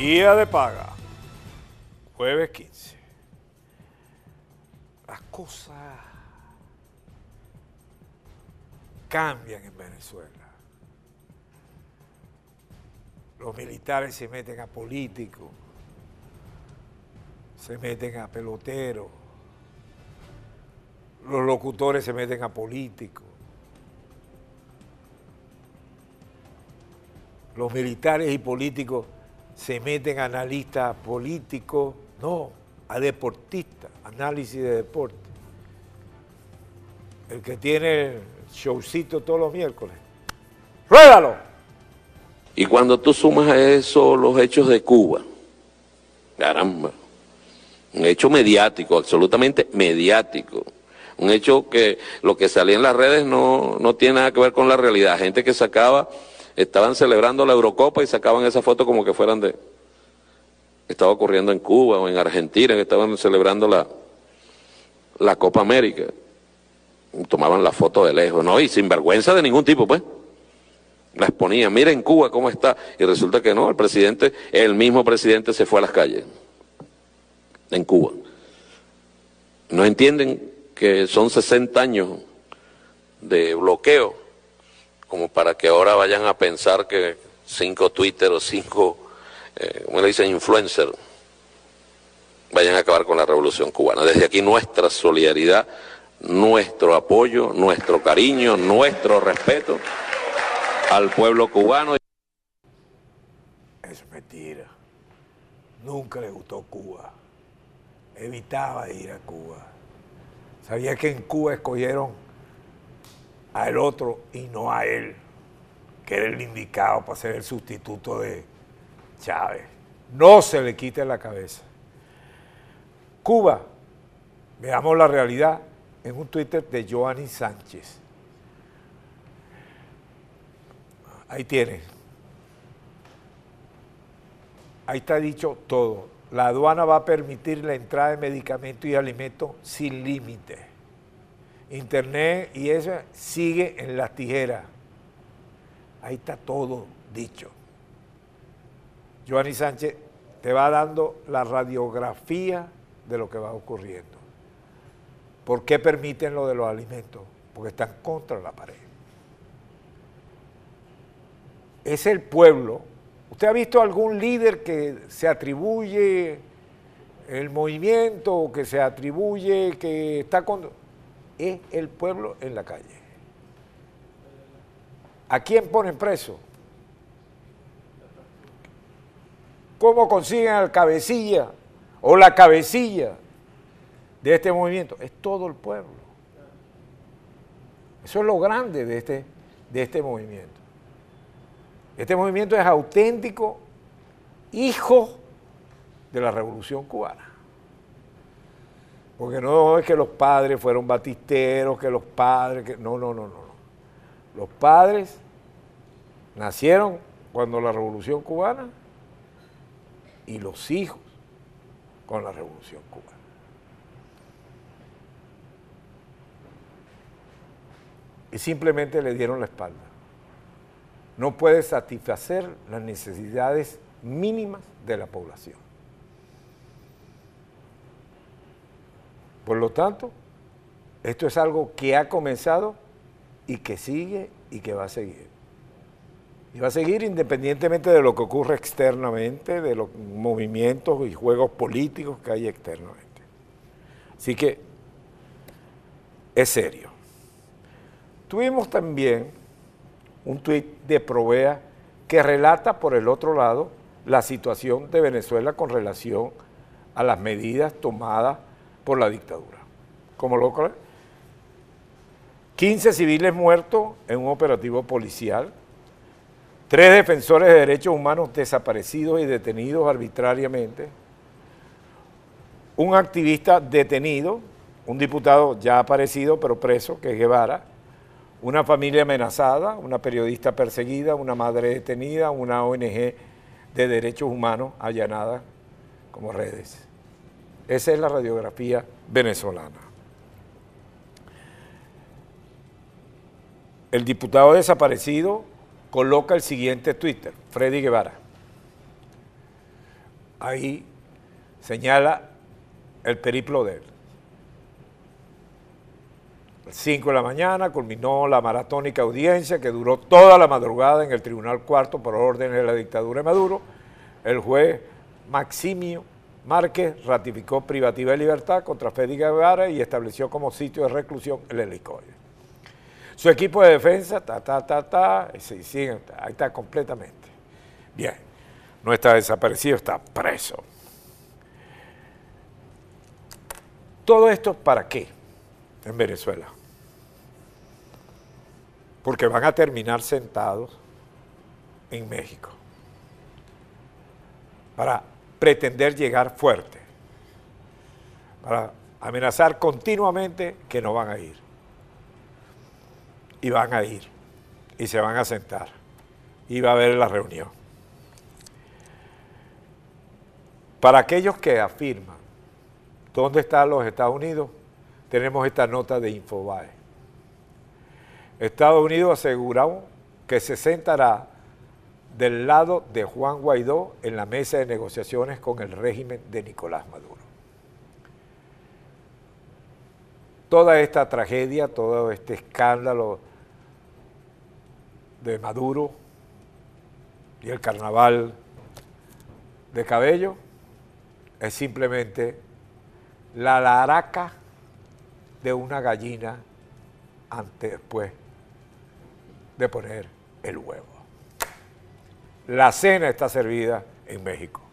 Día de paga. Jueves 15. Las cosas cambian en Venezuela. Los militares se meten a políticos, se meten a peloteros, los locutores se meten a políticos. Los militares y políticos se meten analistas políticos, no, a deportistas, análisis de deporte. El que tiene el showcito todos los miércoles. ¡Ruédalo! Y cuando tú sumas a eso los hechos de Cuba, caramba, un hecho mediático, absolutamente mediático, un hecho que lo que salía en las redes no, no tiene nada que ver con la realidad, gente que sacaba estaban celebrando la Eurocopa y sacaban esa foto como que fueran de... Estaba ocurriendo en Cuba o en Argentina, que estaban celebrando la, la Copa América. tomaban la foto de lejos, ¿no? Y sin vergüenza de ningún tipo, pues. La exponían, mira en Cuba cómo está. Y resulta que no, el presidente, el mismo presidente se fue a las calles. En Cuba. No entienden que son 60 años de bloqueo como para que ahora vayan a pensar que cinco Twitter o cinco, eh, ¿cómo le dicen, influencer, vayan a acabar con la revolución cubana. Desde aquí nuestra solidaridad, nuestro apoyo, nuestro cariño, nuestro respeto al pueblo cubano. Es mentira. Nunca le gustó Cuba. Evitaba ir a Cuba. Sabía que en Cuba escogieron al otro y no a él, que era el indicado para ser el sustituto de Chávez. No se le quite la cabeza. Cuba, veamos la realidad en un Twitter de Joanny Sánchez. Ahí tiene. Ahí está dicho todo. La aduana va a permitir la entrada de medicamentos y alimentos sin límite internet y eso sigue en las tijeras. Ahí está todo dicho. Joanny Sánchez te va dando la radiografía de lo que va ocurriendo. ¿Por qué permiten lo de los alimentos? Porque están contra la pared. Es el pueblo. ¿Usted ha visto algún líder que se atribuye el movimiento, que se atribuye que está con es el pueblo en la calle. ¿A quién ponen preso? ¿Cómo consiguen al cabecilla o la cabecilla de este movimiento? Es todo el pueblo. Eso es lo grande de este, de este movimiento. Este movimiento es auténtico hijo de la revolución cubana. Porque no es que los padres fueron batisteros, que los padres, no, no, no, no. Los padres nacieron cuando la revolución cubana y los hijos con la revolución cubana. Y simplemente le dieron la espalda. No puede satisfacer las necesidades mínimas de la población. Lo tanto, esto es algo que ha comenzado y que sigue y que va a seguir. Y va a seguir independientemente de lo que ocurre externamente, de los movimientos y juegos políticos que hay externamente. Así que es serio. Tuvimos también un tuit de Provea que relata por el otro lado la situación de Venezuela con relación a las medidas tomadas por la dictadura. Como lo 15 civiles muertos en un operativo policial, tres defensores de derechos humanos desaparecidos y detenidos arbitrariamente, un activista detenido, un diputado ya aparecido pero preso, que es Guevara, una familia amenazada, una periodista perseguida, una madre detenida, una ONG de derechos humanos allanada como redes. Esa es la radiografía venezolana. El diputado desaparecido coloca el siguiente Twitter, Freddy Guevara. ahí señala el periplo de él. 5 de la mañana culminó la maratónica audiencia que duró toda la madrugada en el Tribunal Cuarto por orden de la dictadura de Maduro. El juez Maximio Márquez ratificó privativa de libertad contra Fede Guevara y estableció como sitio de reclusión el helicoide. Su equipo de defensa, ta, ta, ta, ta, sí, ahí está completamente. Bien, no está desaparecido, está preso. ¿Todo esto para qué en Venezuela? Porque van a terminar sentados en México para pretender llegar fuerte, para amenazar continuamente que no van a ir. Y van a ir, y se van a sentar, y va a haber la reunión. Para aquellos que afirman dónde están los Estados Unidos, tenemos esta nota de Infobae. Estados Unidos aseguró que se sentará del lado de Juan Guaidó en la mesa de negociaciones con el régimen de Nicolás Maduro. Toda esta tragedia, todo este escándalo de Maduro y el carnaval de cabello es simplemente la laraca de una gallina antes después de poner el huevo. La cena está servida en México.